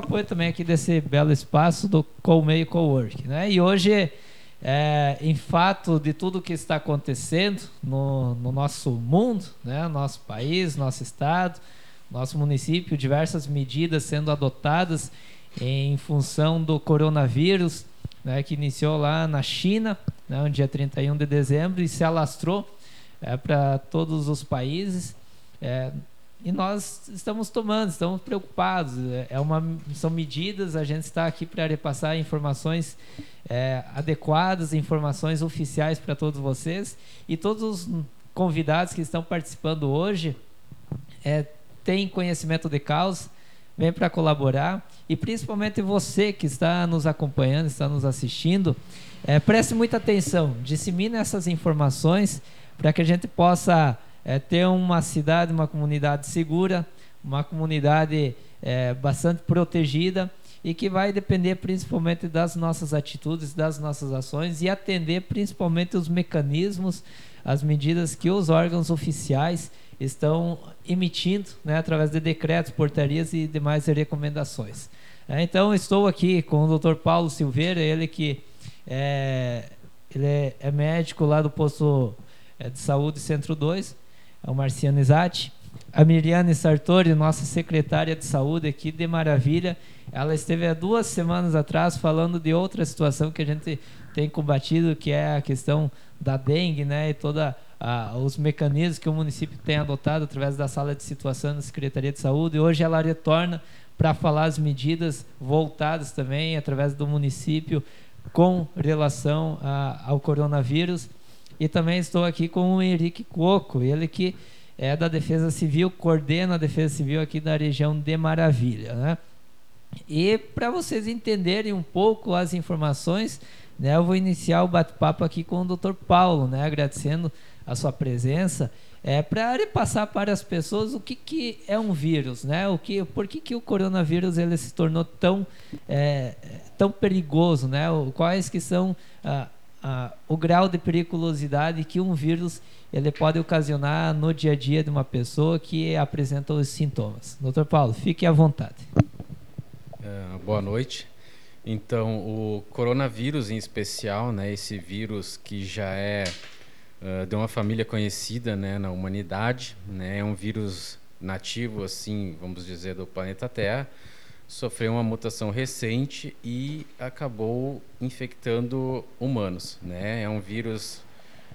apoio também aqui desse belo espaço do Colmeio Cowork. Né? E hoje, é, em fato de tudo que está acontecendo no, no nosso mundo, né? nosso país, nosso estado, nosso município, diversas medidas sendo adotadas em função do coronavírus, né, que iniciou lá na China, né, no dia 31 de dezembro, e se alastrou é, para todos os países. É, e nós estamos tomando, estamos preocupados. É, é uma, são medidas, a gente está aqui para repassar informações é, adequadas, informações oficiais para todos vocês. E todos os convidados que estão participando hoje é, têm conhecimento de causa, vem para colaborar. E principalmente você que está nos acompanhando, está nos assistindo, é, preste muita atenção, dissemine essas informações para que a gente possa é, ter uma cidade, uma comunidade segura, uma comunidade é, bastante protegida e que vai depender principalmente das nossas atitudes, das nossas ações e atender principalmente os mecanismos, as medidas que os órgãos oficiais estão emitindo né, através de decretos, portarias e demais recomendações. É, então, estou aqui com o Dr. Paulo Silveira, ele que é, ele é, é médico lá do posto é, de saúde Centro 2, ao Marciano Isati. A Miriane Sartori, nossa secretária de saúde aqui de Maravilha, ela esteve há duas semanas atrás falando de outra situação que a gente tem combatido, que é a questão da dengue, né, e toda os mecanismos que o município tem adotado através da sala de situação da Secretaria de Saúde. E hoje ela retorna para falar as medidas voltadas também através do município com relação ao coronavírus e também estou aqui com o Henrique Coco, ele que é da Defesa Civil, coordena a Defesa Civil aqui da região de Maravilha. Né? E para vocês entenderem um pouco as informações, né, eu vou iniciar o bate-papo aqui com o Dr. Paulo, né, agradecendo a sua presença, é, para passar para as pessoas o que, que é um vírus, né? O que, por que, que o coronavírus ele se tornou tão, é, tão perigoso, né? Quais que são ah, o grau de periculosidade que um vírus ele pode ocasionar no dia a dia de uma pessoa que apresenta os sintomas. Doutor Paulo, fique à vontade. É, boa noite. Então, o coronavírus em especial, né, esse vírus que já é uh, de uma família conhecida né, na humanidade, né, é um vírus nativo, assim, vamos dizer, do planeta Terra, sofreu uma mutação recente e acabou infectando humanos, né? É um vírus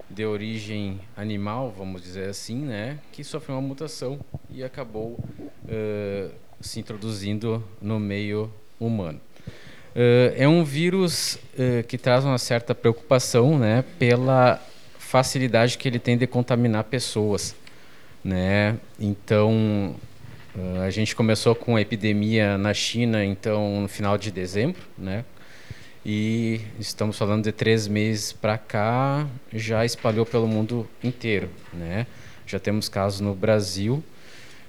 de origem animal, vamos dizer assim, né? Que sofreu uma mutação e acabou uh, se introduzindo no meio humano. Uh, é um vírus uh, que traz uma certa preocupação, né? Pela facilidade que ele tem de contaminar pessoas, né? Então Uh, a gente começou com a epidemia na China, então, no final de dezembro, né? E estamos falando de três meses para cá, já espalhou pelo mundo inteiro, né? Já temos casos no Brasil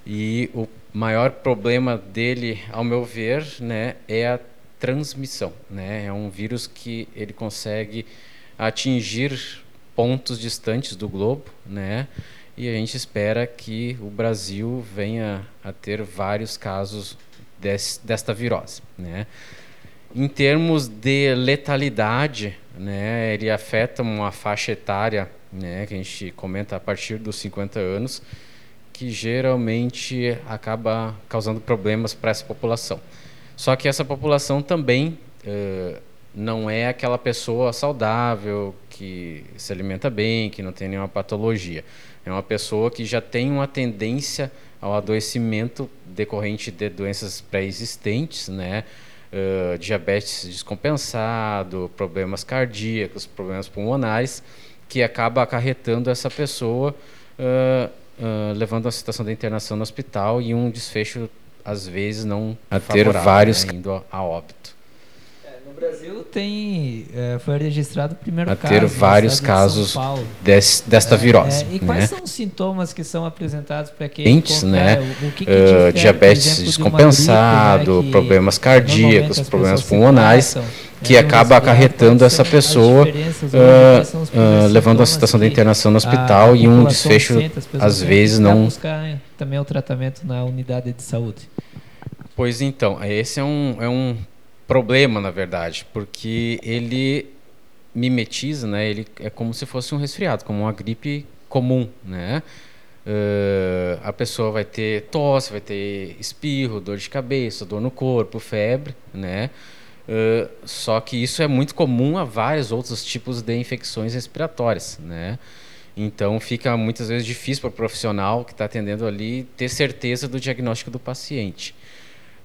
e o maior problema dele, ao meu ver, né, é a transmissão, né? É um vírus que ele consegue atingir pontos distantes do globo, né? E a gente espera que o Brasil venha a ter vários casos des, desta virose. Né? Em termos de letalidade, né, ele afeta uma faixa etária, né, que a gente comenta a partir dos 50 anos, que geralmente acaba causando problemas para essa população. Só que essa população também uh, não é aquela pessoa saudável, que se alimenta bem, que não tem nenhuma patologia. É uma pessoa que já tem uma tendência ao adoecimento decorrente de doenças pré-existentes, né? Uh, diabetes descompensado, problemas cardíacos, problemas pulmonares, que acaba acarretando essa pessoa, uh, uh, levando a situação da internação no hospital e um desfecho, às vezes, não a ter vários né, indo a óbito. Brasil tem é, foi registrado o primeiro a caso. ter vários casos des, desta é, virose. É, e quais né? são os sintomas que são apresentados para quem Entes, né? O, o que que uh, diabetes exemplo, descompensado, gripe, né? problemas cardíacos, problemas pulmonares, que é, acaba acarretando essa pessoa, uh, uh, levando a situação da internação no hospital e um desfecho, às vezes, não. buscar também o tratamento na unidade de saúde. Pois então, esse é um, é um problema, na verdade, porque ele mimetiza, né? Ele é como se fosse um resfriado, como uma gripe comum, né? Uh, a pessoa vai ter tosse, vai ter espirro, dor de cabeça, dor no corpo, febre, né? Uh, só que isso é muito comum a vários outros tipos de infecções respiratórias, né? Então fica muitas vezes difícil para o profissional que está atendendo ali ter certeza do diagnóstico do paciente.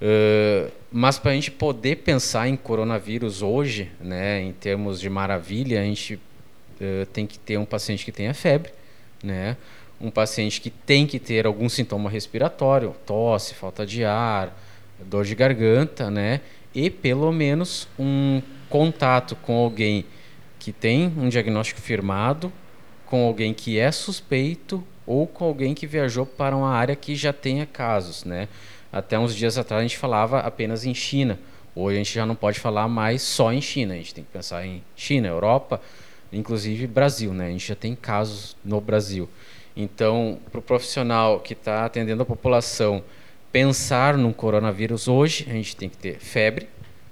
Uh, mas para a gente poder pensar em coronavírus hoje, né, em termos de maravilha, a gente uh, tem que ter um paciente que tenha febre, né? um paciente que tem que ter algum sintoma respiratório, tosse, falta de ar, dor de garganta, né? E pelo menos um contato com alguém que tem um diagnóstico firmado, com alguém que é suspeito ou com alguém que viajou para uma área que já tenha casos, né? Até uns dias atrás a gente falava apenas em China. Hoje a gente já não pode falar mais só em China. A gente tem que pensar em China, Europa, inclusive Brasil, né? A gente já tem casos no Brasil. Então, para o profissional que está atendendo a população pensar num coronavírus hoje, a gente tem que ter febre,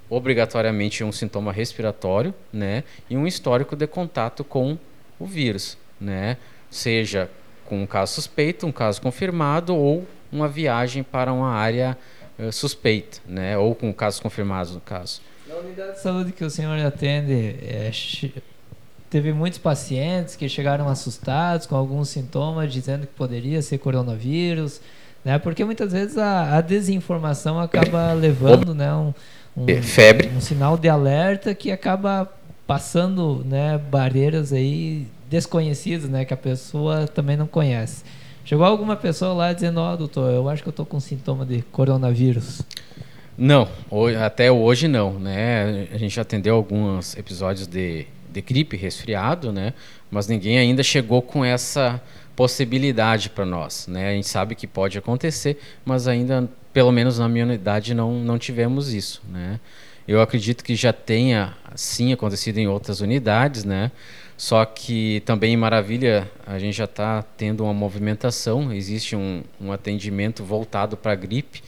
obrigatoriamente um sintoma respiratório, né, e um histórico de contato com o vírus, né, seja com um caso suspeito, um caso confirmado ou uma viagem para uma área uh, suspeita, né, ou com casos confirmados no caso. Na unidade de saúde que o senhor atende, é, teve muitos pacientes que chegaram assustados com alguns sintomas, dizendo que poderia ser coronavírus, né? Porque muitas vezes a, a desinformação acaba levando, né, um, um, é, febre, um sinal de alerta que acaba passando, né, barreiras aí desconhecidas, né, que a pessoa também não conhece. Chegou alguma pessoa lá dizendo, ó, oh, doutor, eu acho que eu tô com sintoma de coronavírus. Não, até hoje não, né? A gente já atendeu alguns episódios de de gripe, resfriado, né? Mas ninguém ainda chegou com essa possibilidade para nós, né? A gente sabe que pode acontecer, mas ainda, pelo menos na minha unidade, não, não tivemos isso, né? Eu acredito que já tenha, sim, acontecido em outras unidades, né? Só que também em Maravilha a gente já está tendo uma movimentação, existe um, um atendimento voltado para a gripe.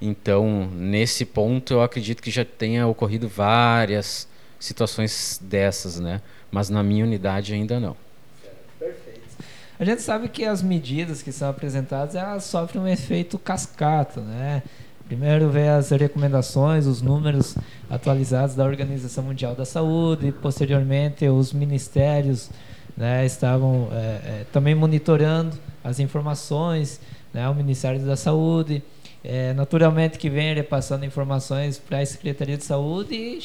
Então, nesse ponto, eu acredito que já tenha ocorrido várias situações dessas, né? Mas na minha unidade ainda não. A gente sabe que as medidas que são apresentadas elas sofrem um efeito cascata, né? Primeiro vem as recomendações, os números atualizados da Organização Mundial da Saúde, e posteriormente os ministérios né, estavam é, é, também monitorando as informações, né, o Ministério da Saúde, é, naturalmente que vem repassando informações para a Secretaria de Saúde e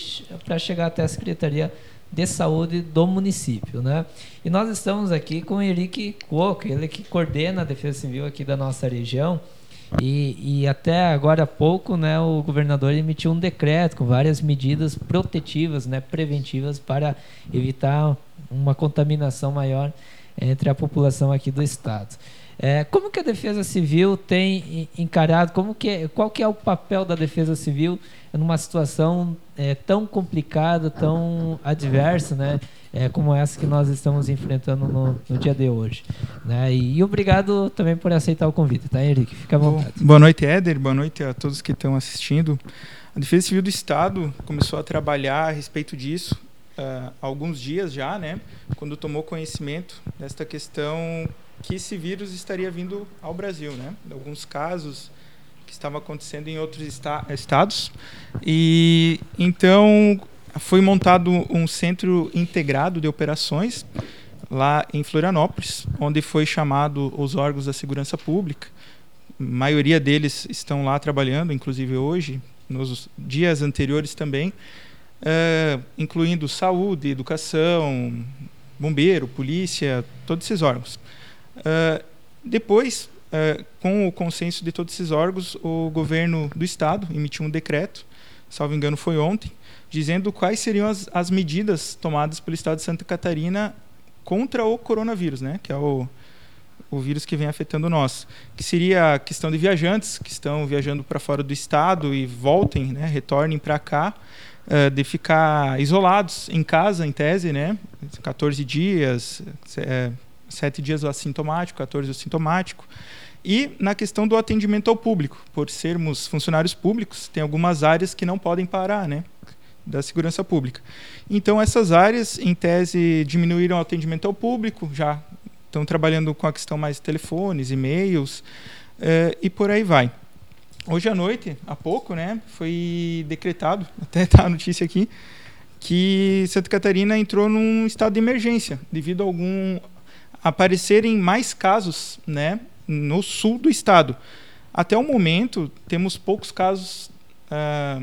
para chegar até a Secretaria de Saúde do município, né? E nós estamos aqui com o Henrique Coco, ele que coordena a Defesa Civil aqui da nossa região. E, e, até agora há pouco, né, o governador emitiu um decreto com várias medidas protetivas, né, preventivas para evitar uma contaminação maior entre a população aqui do estado. É, como que a Defesa Civil tem encarado, como que é, qual que é o papel da Defesa Civil numa situação é, tão complicada, tão adversa, né, é, como essa que nós estamos enfrentando no, no dia de hoje. Né? E, e, obrigado também por aceitar o convite, tá, Henrique? Fica à vontade. Boa noite, Éder. Boa noite a todos que estão assistindo. A Defesa Civil do Estado começou a trabalhar a respeito disso uh, há alguns dias já, né, quando tomou conhecimento desta questão que esse vírus estaria vindo ao Brasil, né? Alguns casos que estavam acontecendo em outros esta estados. E então foi montado um centro integrado de operações lá em Florianópolis, onde foi chamado os órgãos da segurança pública. A maioria deles estão lá trabalhando, inclusive hoje, nos dias anteriores também, uh, incluindo saúde, educação, bombeiro, polícia, todos esses órgãos. Uh, depois, uh, com o consenso de todos esses órgãos, o governo do estado emitiu um decreto, salvo engano foi ontem, dizendo quais seriam as, as medidas tomadas pelo estado de Santa Catarina contra o coronavírus, né, que é o, o vírus que vem afetando nós, que seria a questão de viajantes que estão viajando para fora do estado e voltem, né, retornem para cá, uh, de ficar isolados em casa, em tese, né, 14 dias, sete dias o assintomático, 14 o sintomático. E na questão do atendimento ao público, por sermos funcionários públicos, tem algumas áreas que não podem parar, né? Da segurança pública. Então, essas áreas, em tese, diminuíram o atendimento ao público, já estão trabalhando com a questão mais de telefones, e-mails, eh, e por aí vai. Hoje à noite, há pouco, né, foi decretado, até está a notícia aqui, que Santa Catarina entrou num estado de emergência devido a algum aparecerem mais casos, né, no sul do estado. Até o momento temos poucos casos ah,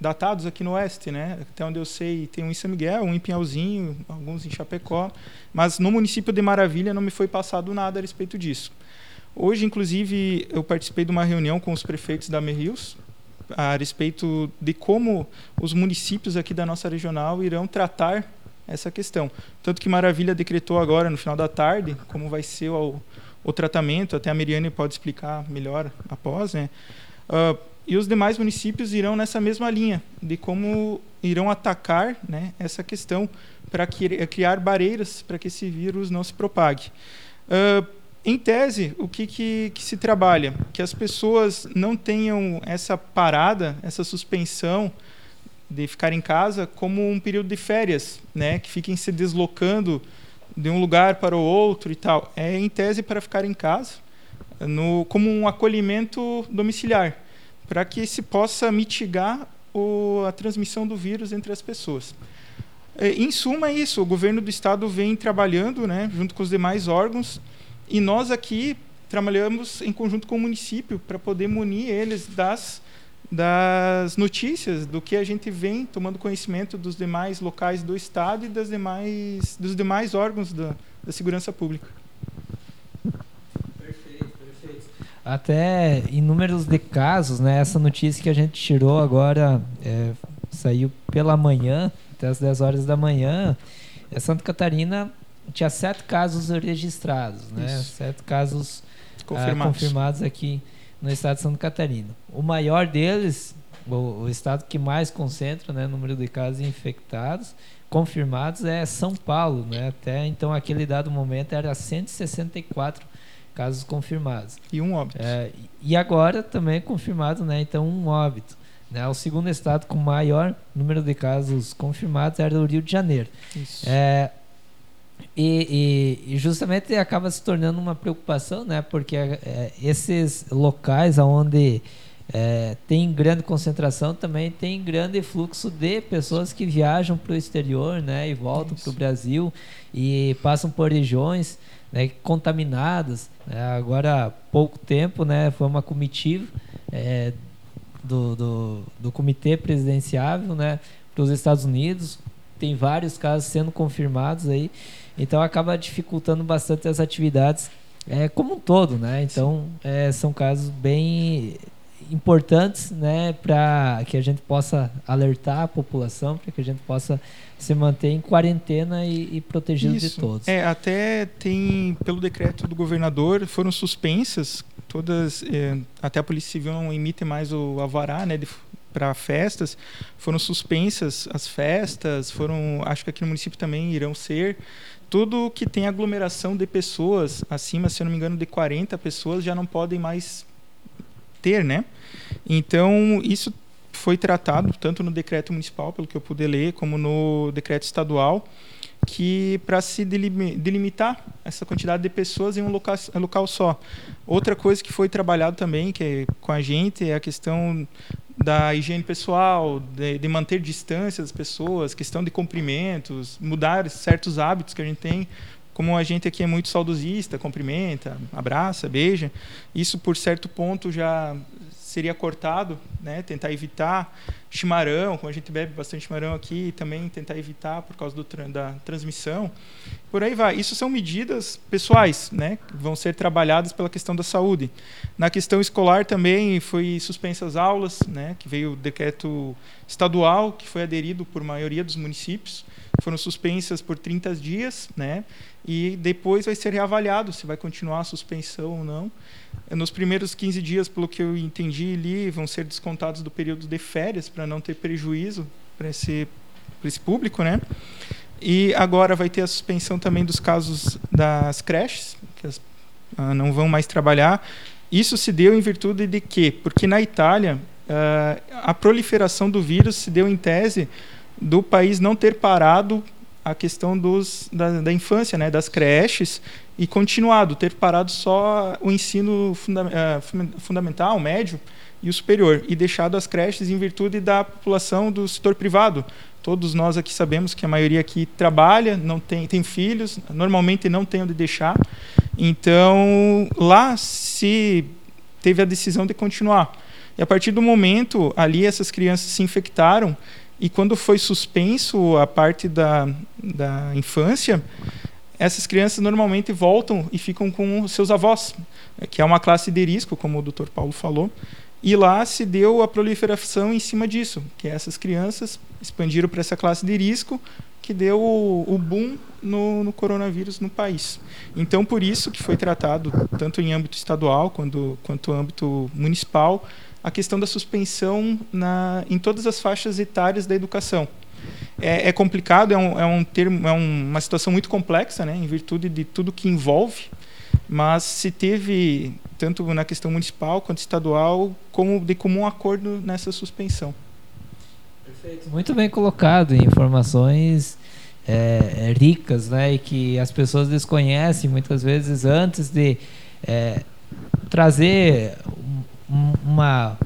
datados aqui no oeste, né? Até onde eu sei, tem um em São Miguel, um em Pinhalzinho, alguns em Chapecó, mas no município de Maravilha não me foi passado nada a respeito disso. Hoje, inclusive, eu participei de uma reunião com os prefeitos da Merrios a respeito de como os municípios aqui da nossa regional irão tratar essa questão. Tanto que Maravilha decretou agora, no final da tarde, como vai ser o, o tratamento, até a Miriane pode explicar melhor após, né? Uh, e os demais municípios irão nessa mesma linha, de como irão atacar né, essa questão para criar barreiras para que esse vírus não se propague. Uh, em tese, o que, que, que, se trabalha? Que as pessoas não tenham essa parada, essa suspensão de ficar em casa como um período de férias, né? que fiquem se deslocando de um lugar para o outro e tal. É em tese para ficar em casa, no, como um acolhimento domiciliar, para que se possa mitigar o, a transmissão do vírus entre as pessoas. É, em suma, é isso. O governo do estado vem trabalhando, né, junto com os demais órgãos, e nós aqui trabalhamos em conjunto com o município para poder munir eles das, das notícias, do que a gente vem tomando conhecimento dos demais locais do Estado e das demais, dos demais órgãos da, da segurança pública. Perfeito, perfeito. Até em números de casos, né, essa notícia que a gente tirou agora é, saiu pela manhã, até as 10 horas da manhã. É Santa Catarina tinha sete casos registrados, né? Isso. Sete casos ah, confirmados. confirmados aqui no estado de Santa Catarina. O maior deles, o, o estado que mais concentra, né, número de casos infectados confirmados é São Paulo, né? Até então aquele dado momento era 164 casos confirmados. E um óbito. É, e agora também é confirmado, né? Então um óbito. Né? O segundo estado com maior número de casos confirmados era o Rio de Janeiro. Isso. É, e, e, e, justamente acaba se tornando uma preocupação, né? Porque é, esses locais onde é, tem grande concentração também tem grande fluxo de pessoas que viajam para o exterior, né? E voltam para o Brasil e passam por regiões né, contaminadas. Né? Agora há pouco tempo, né? Foi uma comitiva é, do, do, do comitê presidenciável, né? Para os Estados Unidos. Tem vários casos sendo confirmados aí. Então acaba dificultando bastante as atividades é, como um todo, né? Então é, são casos bem importantes, né, para que a gente possa alertar a população, para que a gente possa se manter em quarentena e, e protegido Isso. de todos. É, até tem pelo decreto do governador foram suspensas todas, é, até a Polícia Civil não emite mais o alvará, né, para festas, foram suspensas as festas, foram, acho que aqui no município também irão ser tudo que tem aglomeração de pessoas acima, se eu não me engano, de 40 pessoas já não podem mais ter, né? Então, isso foi tratado tanto no decreto municipal, pelo que eu pude ler, como no decreto estadual, que para se delimitar essa quantidade de pessoas em um local, local só. Outra coisa que foi trabalhado também, que é com a gente, é a questão da higiene pessoal, de, de, manter distância das pessoas, questão de cumprimentos, mudar certos hábitos que a gente tem. Como a gente aqui é muito saudosista, cumprimenta, abraça, beija, isso por certo ponto já seria cortado, né? Tentar evitar chimarrão, como a gente bebe bastante chimarrão aqui, também tentar evitar por causa do, da transmissão. Por aí vai. Isso são medidas pessoais, né? Vão ser trabalhadas pela questão da saúde. Na questão escolar também foi suspensas aulas, né? Que veio o decreto estadual que foi aderido por maioria dos municípios. Foram suspensas por 30 dias, né? E depois vai ser reavaliado se vai continuar a suspensão ou não. Nos primeiros 15 dias, pelo que eu entendi ali, vão ser descontados do período de férias para não ter prejuízo para esse, esse público, né? E agora vai ter a suspensão também dos casos das creches, que as uh, não vão mais trabalhar. Isso se deu em virtude de quê? Porque na Itália uh, a proliferação do vírus se deu em tese do país não ter parado a questão dos, da, da infância, né, das creches, e continuado, ter parado só o ensino funda uh, fundamental, médio e o superior, e deixado as creches em virtude da população do setor privado. Todos nós aqui sabemos que a maioria aqui trabalha, não tem, tem filhos, normalmente não tem onde deixar. Então, lá se teve a decisão de continuar. E a partir do momento ali essas crianças se infectaram e quando foi suspenso a parte da, da infância, essas crianças normalmente voltam e ficam com seus avós, que é uma classe de risco, como o Dr. Paulo falou. E lá se deu a proliferação em cima disso, que essas crianças expandiram para essa classe de risco, que deu o, o boom no, no, coronavírus no país. Então, por isso que foi tratado, tanto em âmbito estadual quanto, quanto âmbito municipal, a questão da suspensão na, em todas as faixas etárias da educação. É, é complicado, é, um, é, um termo, é uma situação muito complexa, né, em virtude de tudo que envolve, mas se teve, tanto na questão municipal quanto estadual, como de comum acordo nessa suspensão. Perfeito. Muito bem colocado, informações é, é, ricas, né, e que as pessoas desconhecem muitas vezes antes de é, trazer uma,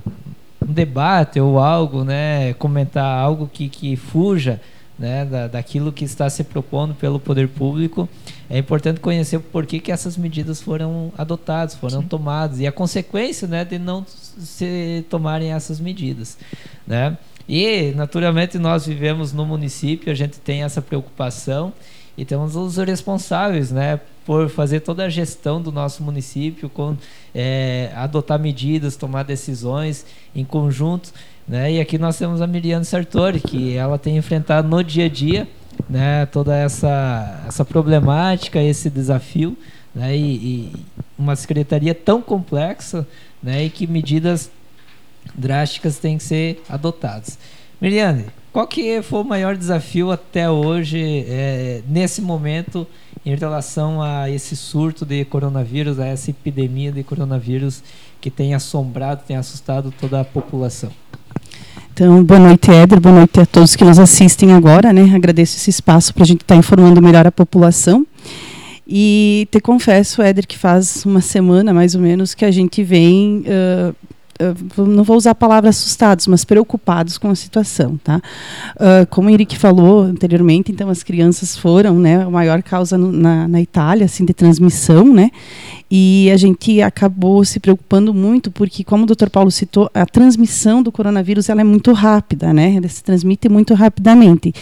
um debate ou algo, né, comentar algo que, que fuja né, da, daquilo que está se propondo pelo poder público, é importante conhecer por que, que essas medidas foram adotadas, foram Sim. tomadas e a consequência né, de não se tomarem essas medidas. Né? E, naturalmente, nós vivemos no município, a gente tem essa preocupação e temos os responsáveis né, por fazer toda a gestão do nosso município, com, é, adotar medidas, tomar decisões em conjunto. Né? E aqui nós temos a Miriam Sartori, que ela tem enfrentado no dia a dia né, toda essa, essa problemática, esse desafio, né, e, e uma secretaria tão complexa né, e que medidas drásticas têm que ser adotadas. Miriane, qual que foi o maior desafio até hoje, é, nesse momento, em relação a esse surto de coronavírus, a essa epidemia de coronavírus que tem assombrado, tem assustado toda a população? Então, boa noite, Éder, boa noite a todos que nos assistem agora, né? Agradeço esse espaço para a gente estar tá informando melhor a população. E te confesso, Éder, que faz uma semana mais ou menos que a gente vem uh, não vou usar a palavra assustados, mas preocupados com a situação, tá? Uh, como o Henrique falou anteriormente, então as crianças foram, né, a maior causa no, na, na Itália, assim, de transmissão, né? E a gente acabou se preocupando muito porque, como o Dr. Paulo citou, a transmissão do coronavírus ela é muito rápida, né? Ela se transmite muito rapidamente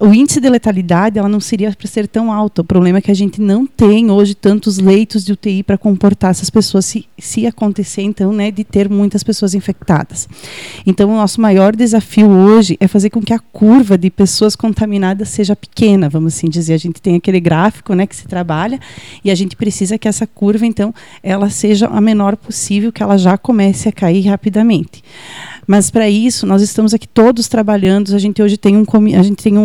o índice de letalidade ela não seria para ser tão alto. O problema é que a gente não tem hoje tantos leitos de UTI para comportar essas pessoas se, se acontecer então, né, de ter muitas pessoas infectadas. Então, o nosso maior desafio hoje é fazer com que a curva de pessoas contaminadas seja pequena, vamos assim dizer. A gente tem aquele gráfico, né, que se trabalha e a gente precisa que essa curva então ela seja a menor possível, que ela já comece a cair rapidamente. Mas para isso, nós estamos aqui todos trabalhando. A gente hoje tem um, a gente tem um,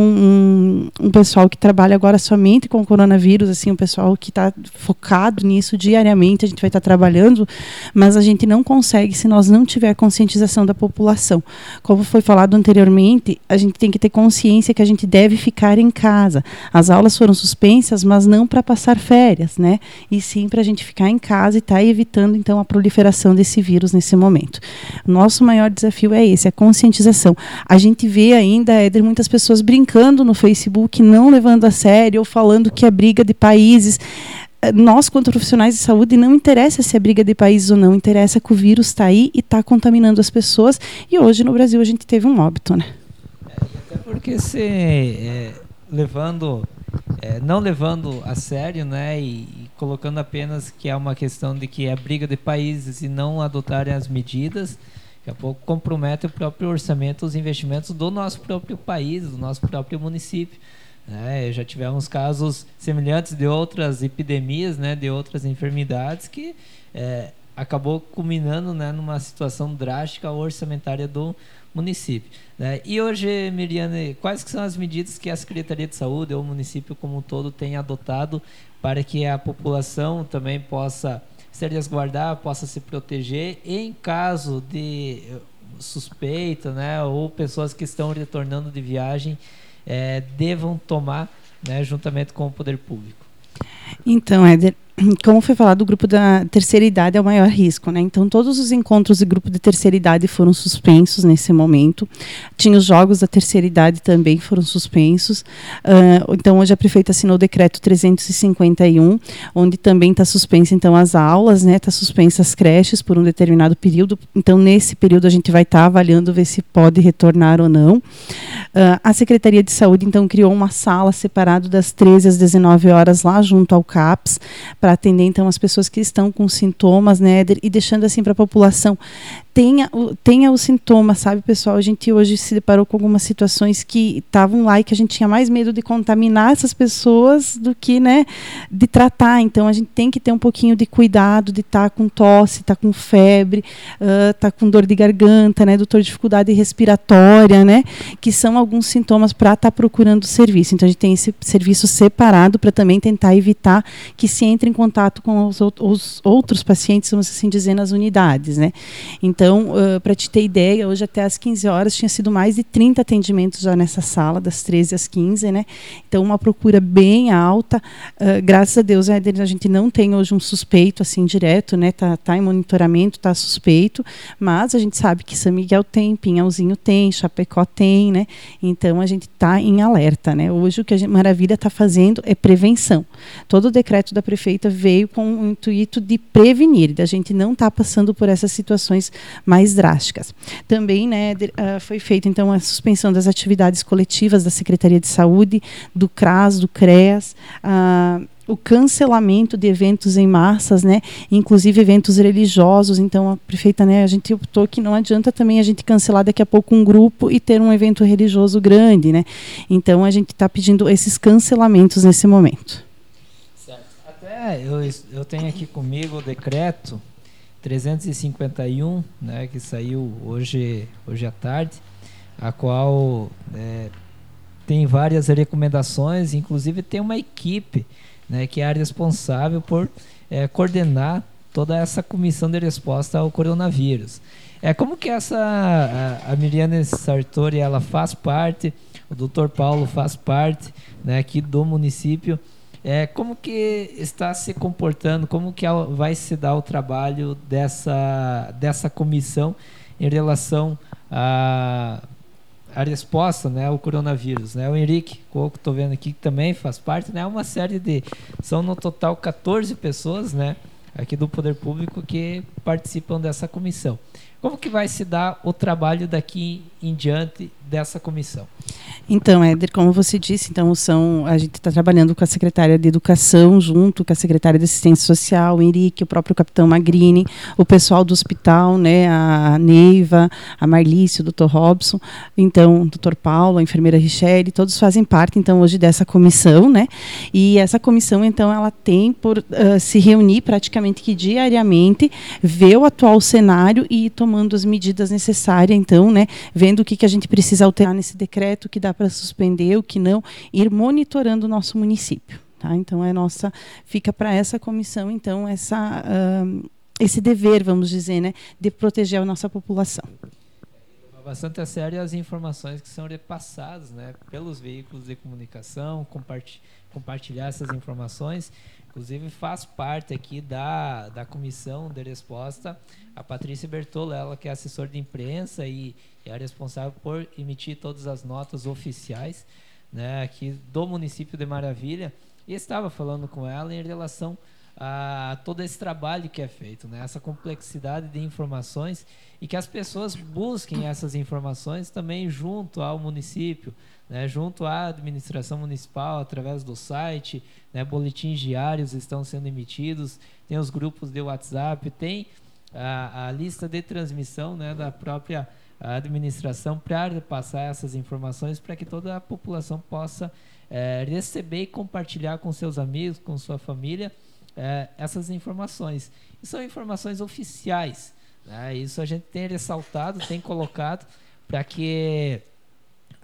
um, um pessoal que trabalha agora somente com o coronavírus, assim, um pessoal que está focado nisso diariamente. A gente vai estar tá trabalhando, mas a gente não consegue se nós não tiver conscientização da população. Como foi falado anteriormente, a gente tem que ter consciência que a gente deve ficar em casa. As aulas foram suspensas, mas não para passar férias, né? E sim para a gente ficar em casa e estar tá evitando então a proliferação desse vírus nesse momento. Nosso maior desafio desafio é esse, a conscientização. A gente vê ainda, Éder, muitas pessoas brincando no Facebook, não levando a sério, ou falando que é briga de países nós, quanto profissionais de saúde, não interessa se é briga de países ou não, interessa que o vírus está aí e está contaminando as pessoas. E hoje no Brasil a gente teve um óbito, né? É, porque se é, levando, é, não levando a sério, né, e, e, colocando apenas que é uma questão de que é briga de países e não adotarem as medidas, Daqui a pouco compromete o próprio orçamento, os investimentos do nosso próprio país, do nosso próprio município. Né? Já tivemos casos semelhantes de outras epidemias, né? de outras enfermidades que é, acabou culminando né? numa situação drástica orçamentária do município. Né? E hoje, Miriane, quais são as medidas que a Secretaria de Saúde ou o município como um todo tem adotado para que a população também possa se resguardar, possa se proteger em caso de suspeita, né, ou pessoas que estão retornando de viagem é, devam tomar, né, juntamente com o poder público? Então, Éder, como foi falado, o grupo da terceira idade é o maior risco, né? Então, todos os encontros de grupo de terceira idade foram suspensos nesse momento. Tinha os jogos da terceira idade também foram suspensos. Uh, então, hoje a prefeita assinou o decreto 351, onde também está suspensa então as aulas, né? Está suspensa as creches por um determinado período. Então, nesse período a gente vai estar tá avaliando ver se pode retornar ou não. Uh, a Secretaria de Saúde então criou uma sala separada das 13 às 19 horas lá junto ao CAPS para atender então as pessoas que estão com sintomas, né, e deixando assim para a população tenha, tenha os sintomas, sabe, pessoal? A gente hoje se deparou com algumas situações que estavam lá e que a gente tinha mais medo de contaminar essas pessoas do que, né, de tratar. Então a gente tem que ter um pouquinho de cuidado de estar tá com tosse, estar tá com febre, uh, tá com dor de garganta, né, doutor dificuldade respiratória, né, que são alguns sintomas para estar tá procurando serviço. Então a gente tem esse serviço separado para também tentar evitar que se entre em contato com os, os outros pacientes, vamos assim dizer, nas unidades, né? Então então, uh, para te ter ideia, hoje até às 15 horas tinha sido mais de 30 atendimentos já nessa sala, das 13 às 15, né? Então, uma procura bem alta. Uh, graças a Deus, a gente não tem hoje um suspeito assim direto, né? Tá, tá em monitoramento, tá suspeito, mas a gente sabe que São Miguel tem, Pinhalzinho tem, Chapecó tem, né? Então, a gente está em alerta, né? Hoje o que a gente, Maravilha está fazendo é prevenção. Todo o decreto da prefeita veio com o intuito de prevenir, da gente não estar tá passando por essas situações mais drásticas. Também né, uh, foi feita então a suspensão das atividades coletivas da Secretaria de Saúde, do CRAS, do CREAS, uh, o cancelamento de eventos em massas, né, inclusive eventos religiosos. Então a prefeita, né, a gente optou que não adianta também a gente cancelar daqui a pouco um grupo e ter um evento religioso grande, né. Então a gente está pedindo esses cancelamentos nesse momento. Certo. Até eu, eu tenho aqui comigo o decreto 351, né, que saiu hoje, hoje à tarde, a qual é, tem várias recomendações, inclusive tem uma equipe né, que é a responsável por é, coordenar toda essa comissão de resposta ao coronavírus. É como que essa a, a Miriane Sartori ela faz parte, o Dr. Paulo faz parte, né, aqui do município é, como que está se comportando, como que vai se dar o trabalho dessa, dessa comissão em relação à a, a, resposta né, ao coronavírus? Né? O Henrique Coco, estou vendo aqui, que também faz parte, né? uma série de... São no total 14 pessoas né, aqui do Poder Público que participam dessa comissão. Como que vai se dar o trabalho daqui em diante dessa comissão? Então, Éder, como você disse, então são a gente está trabalhando com a secretária de Educação junto com a secretária de Assistência Social, o Henrique, o próprio capitão Magrini, o pessoal do hospital, né, a Neiva, a Marlício, o Dr. Robson, então o Dr. Paulo, a enfermeira Richelle, todos fazem parte então hoje dessa comissão, né? E essa comissão então ela tem por uh, se reunir praticamente que diariamente, ver o atual cenário e tomar tomando as medidas necessárias, então, né, vendo o que, que a gente precisa alterar nesse decreto, que dá para suspender, o que não, ir monitorando o nosso município. Tá? Então, é nossa, fica para essa comissão, então, essa, uh, esse dever, vamos dizer, né, de proteger a nossa população bastante a sério as informações que são repassadas né, pelos veículos de comunicação, compartilhar essas informações Inclusive faz parte aqui da, da comissão de resposta a Patrícia Bertolo, ela que é assessora de imprensa e é a responsável por emitir todas as notas oficiais né, aqui do município de Maravilha. E estava falando com ela em relação a todo esse trabalho que é feito, né? essa complexidade de informações e que as pessoas busquem essas informações também junto ao município, né? junto à administração municipal, através do site, né? boletins diários estão sendo emitidos, tem os grupos de WhatsApp, tem a, a lista de transmissão né? da própria administração para passar essas informações para que toda a população possa é, receber e compartilhar com seus amigos, com sua família, é, essas informações. E são informações oficiais. Né? Isso a gente tem ressaltado, tem colocado, para que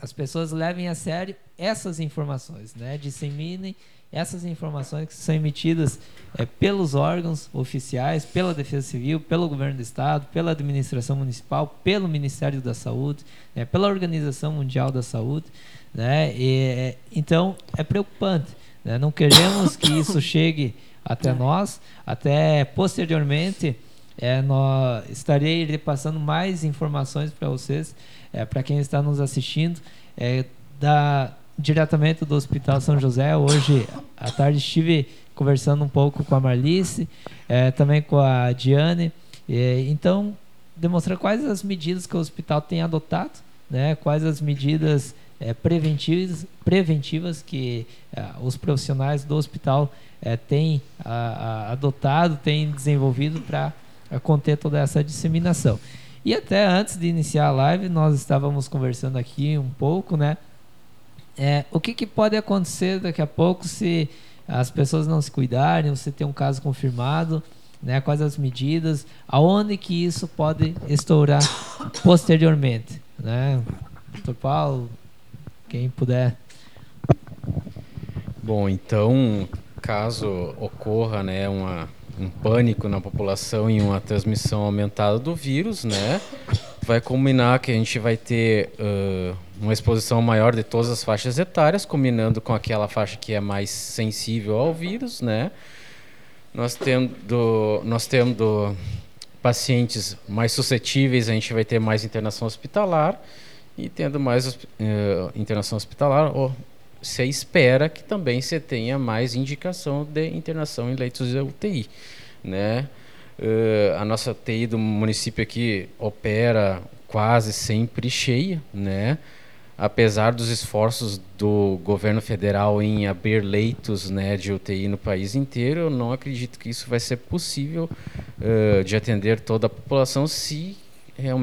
as pessoas levem a sério essas informações, né? disseminem essas informações que são emitidas é, pelos órgãos oficiais, pela Defesa Civil, pelo Governo do Estado, pela Administração Municipal, pelo Ministério da Saúde, né, pela Organização Mundial da Saúde. Né, e, é, então, é preocupante. Né, não queremos que isso chegue até nós, até posteriormente é, nós, estarei repassando mais informações para vocês, é, para quem está nos assistindo, é, da, diretamente do Hospital São José. Hoje à tarde estive conversando um pouco com a Marlice, é, também com a Diane. É, então, demonstrar quais as medidas que o hospital tem adotado, né, quais as medidas é, preventivas, preventivas que é, os profissionais do hospital é, têm a, a, adotado, têm desenvolvido para conter toda essa disseminação. E até antes de iniciar a live, nós estávamos conversando aqui um pouco, né? É, o que, que, pode acontecer daqui a pouco se as pessoas não se cuidarem, você tem um caso confirmado, né? Quais as medidas, aonde que isso pode estourar posteriormente, né? Doutor Paulo, quem puder. Bom, então, caso ocorra, né, uma, um pânico na população e uma transmissão aumentada do vírus, né, vai combinar que a gente vai ter uh, uma exposição maior de todas as faixas etárias, combinando com aquela faixa que é mais sensível ao vírus, né? Nós tendo, nós tendo pacientes mais suscetíveis, a gente vai ter mais internação hospitalar e tendo mais uh, internação hospitalar, ou se espera que também se tenha mais indicação de internação em leitos de UTI, né? Uh, a nossa TI do município aqui opera quase sempre cheia, né? apesar dos esforços do governo federal em abrir leitos né, de UTI no país inteiro, eu não acredito que isso vai ser possível uh, de atender toda a população se realmente